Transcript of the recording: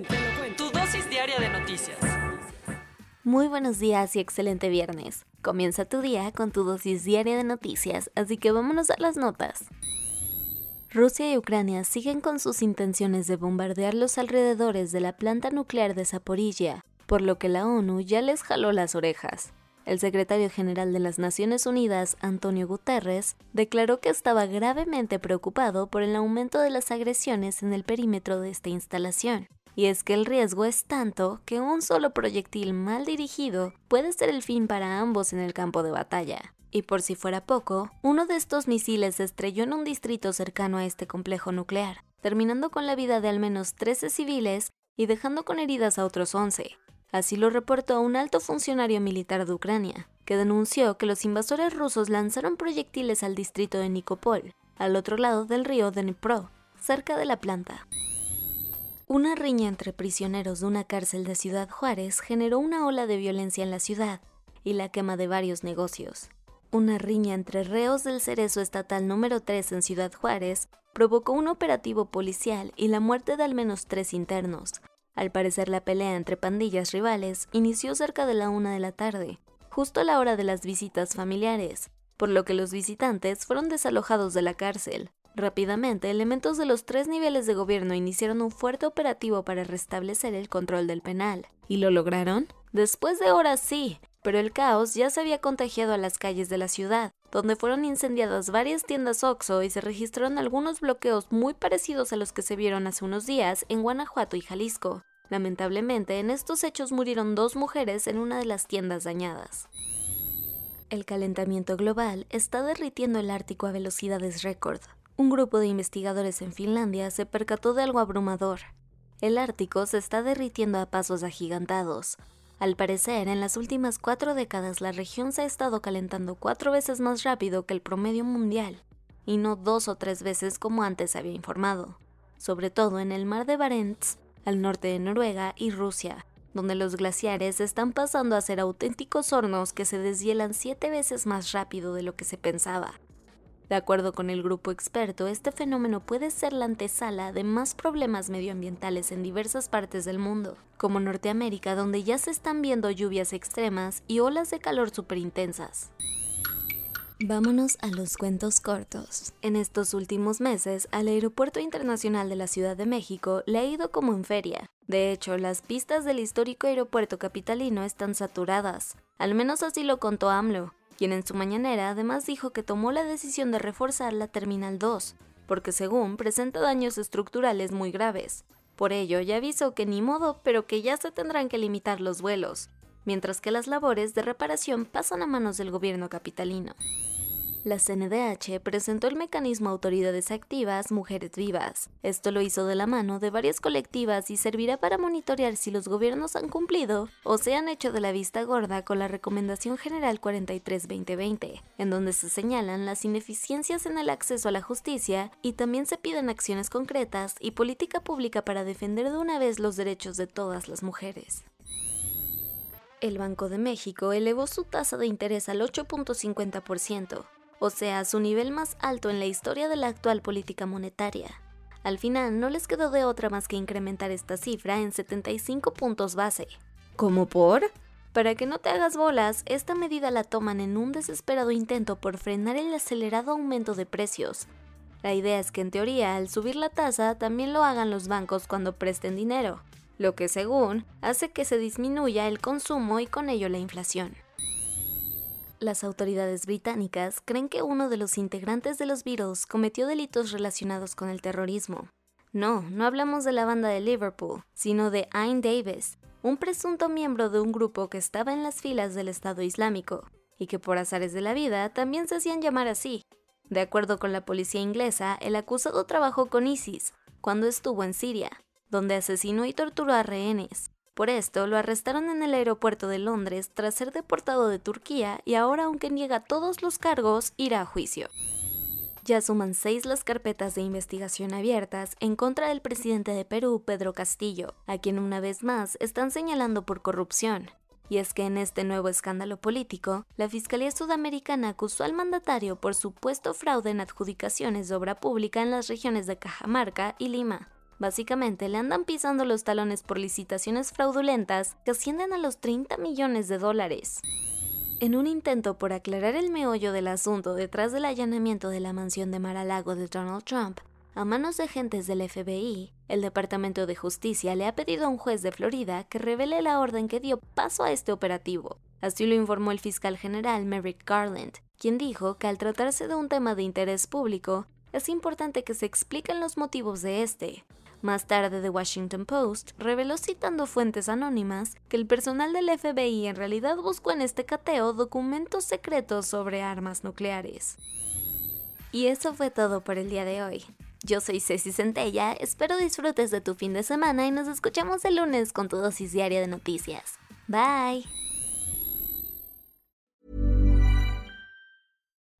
cuento, te lo cuento. Tu dosis diaria de noticias. Muy buenos días y excelente viernes. Comienza tu día con tu dosis diaria de noticias, así que vámonos a las notas. Rusia y Ucrania siguen con sus intenciones de bombardear los alrededores de la planta nuclear de Zaporilla, por lo que la ONU ya les jaló las orejas. El secretario general de las Naciones Unidas, Antonio Guterres, declaró que estaba gravemente preocupado por el aumento de las agresiones en el perímetro de esta instalación. Y es que el riesgo es tanto que un solo proyectil mal dirigido puede ser el fin para ambos en el campo de batalla. Y por si fuera poco, uno de estos misiles se estrelló en un distrito cercano a este complejo nuclear, terminando con la vida de al menos 13 civiles y dejando con heridas a otros 11. Así lo reportó un alto funcionario militar de Ucrania, que denunció que los invasores rusos lanzaron proyectiles al distrito de Nikopol, al otro lado del río Dnipro, cerca de la planta. Una riña entre prisioneros de una cárcel de Ciudad Juárez generó una ola de violencia en la ciudad y la quema de varios negocios. Una riña entre reos del Cerezo Estatal número 3 en Ciudad Juárez provocó un operativo policial y la muerte de al menos tres internos. Al parecer la pelea entre pandillas rivales inició cerca de la una de la tarde, justo a la hora de las visitas familiares, por lo que los visitantes fueron desalojados de la cárcel. Rápidamente, elementos de los tres niveles de gobierno iniciaron un fuerte operativo para restablecer el control del penal. ¿Y lo lograron? Después de horas sí, pero el caos ya se había contagiado a las calles de la ciudad, donde fueron incendiadas varias tiendas OXO y se registraron algunos bloqueos muy parecidos a los que se vieron hace unos días en Guanajuato y Jalisco. Lamentablemente, en estos hechos murieron dos mujeres en una de las tiendas dañadas. El calentamiento global está derritiendo el Ártico a velocidades récord. Un grupo de investigadores en Finlandia se percató de algo abrumador. El Ártico se está derritiendo a pasos agigantados, al parecer, en las últimas cuatro décadas la región se ha estado calentando cuatro veces más rápido que el promedio mundial, y no dos o tres veces como antes se había informado, sobre todo en el mar de Barents, al norte de Noruega y Rusia, donde los glaciares están pasando a ser auténticos hornos que se deshielan siete veces más rápido de lo que se pensaba. De acuerdo con el grupo experto, este fenómeno puede ser la antesala de más problemas medioambientales en diversas partes del mundo, como Norteamérica, donde ya se están viendo lluvias extremas y olas de calor superintensas. Vámonos a los cuentos cortos. En estos últimos meses, al Aeropuerto Internacional de la Ciudad de México le ha ido como en feria. De hecho, las pistas del histórico aeropuerto capitalino están saturadas. Al menos así lo contó AMLO, quien en su mañanera además dijo que tomó la decisión de reforzar la Terminal 2, porque según presenta daños estructurales muy graves. Por ello ya avisó que ni modo, pero que ya se tendrán que limitar los vuelos, mientras que las labores de reparación pasan a manos del gobierno capitalino. La CNDH presentó el mecanismo Autoridades Activas Mujeres Vivas. Esto lo hizo de la mano de varias colectivas y servirá para monitorear si los gobiernos han cumplido o se han hecho de la vista gorda con la Recomendación General 43-2020, en donde se señalan las ineficiencias en el acceso a la justicia y también se piden acciones concretas y política pública para defender de una vez los derechos de todas las mujeres. El Banco de México elevó su tasa de interés al 8.50%, o sea, su nivel más alto en la historia de la actual política monetaria. Al final no les quedó de otra más que incrementar esta cifra en 75 puntos base. ¿Cómo por? Para que no te hagas bolas, esta medida la toman en un desesperado intento por frenar el acelerado aumento de precios. La idea es que en teoría al subir la tasa también lo hagan los bancos cuando presten dinero, lo que según hace que se disminuya el consumo y con ello la inflación. Las autoridades británicas creen que uno de los integrantes de los Beatles cometió delitos relacionados con el terrorismo. No, no hablamos de la banda de Liverpool, sino de Ayn Davis, un presunto miembro de un grupo que estaba en las filas del Estado Islámico, y que por azares de la vida también se hacían llamar así. De acuerdo con la policía inglesa, el acusado trabajó con ISIS cuando estuvo en Siria, donde asesinó y torturó a rehenes. Por esto, lo arrestaron en el aeropuerto de Londres tras ser deportado de Turquía y ahora, aunque niega todos los cargos, irá a juicio. Ya suman seis las carpetas de investigación abiertas en contra del presidente de Perú, Pedro Castillo, a quien una vez más están señalando por corrupción. Y es que en este nuevo escándalo político, la Fiscalía Sudamericana acusó al mandatario por supuesto fraude en adjudicaciones de obra pública en las regiones de Cajamarca y Lima. Básicamente le andan pisando los talones por licitaciones fraudulentas que ascienden a los 30 millones de dólares. En un intento por aclarar el meollo del asunto detrás del allanamiento de la mansión de Mar-a-Lago de Donald Trump, a manos de agentes del FBI, el Departamento de Justicia le ha pedido a un juez de Florida que revele la orden que dio paso a este operativo. Así lo informó el fiscal general Merrick Garland, quien dijo que al tratarse de un tema de interés público, es importante que se expliquen los motivos de este. Más tarde, The Washington Post reveló citando fuentes anónimas que el personal del FBI en realidad buscó en este cateo documentos secretos sobre armas nucleares. Y eso fue todo por el día de hoy. Yo soy Ceci Centella, espero disfrutes de tu fin de semana y nos escuchamos el lunes con tu dosis diaria de noticias. Bye.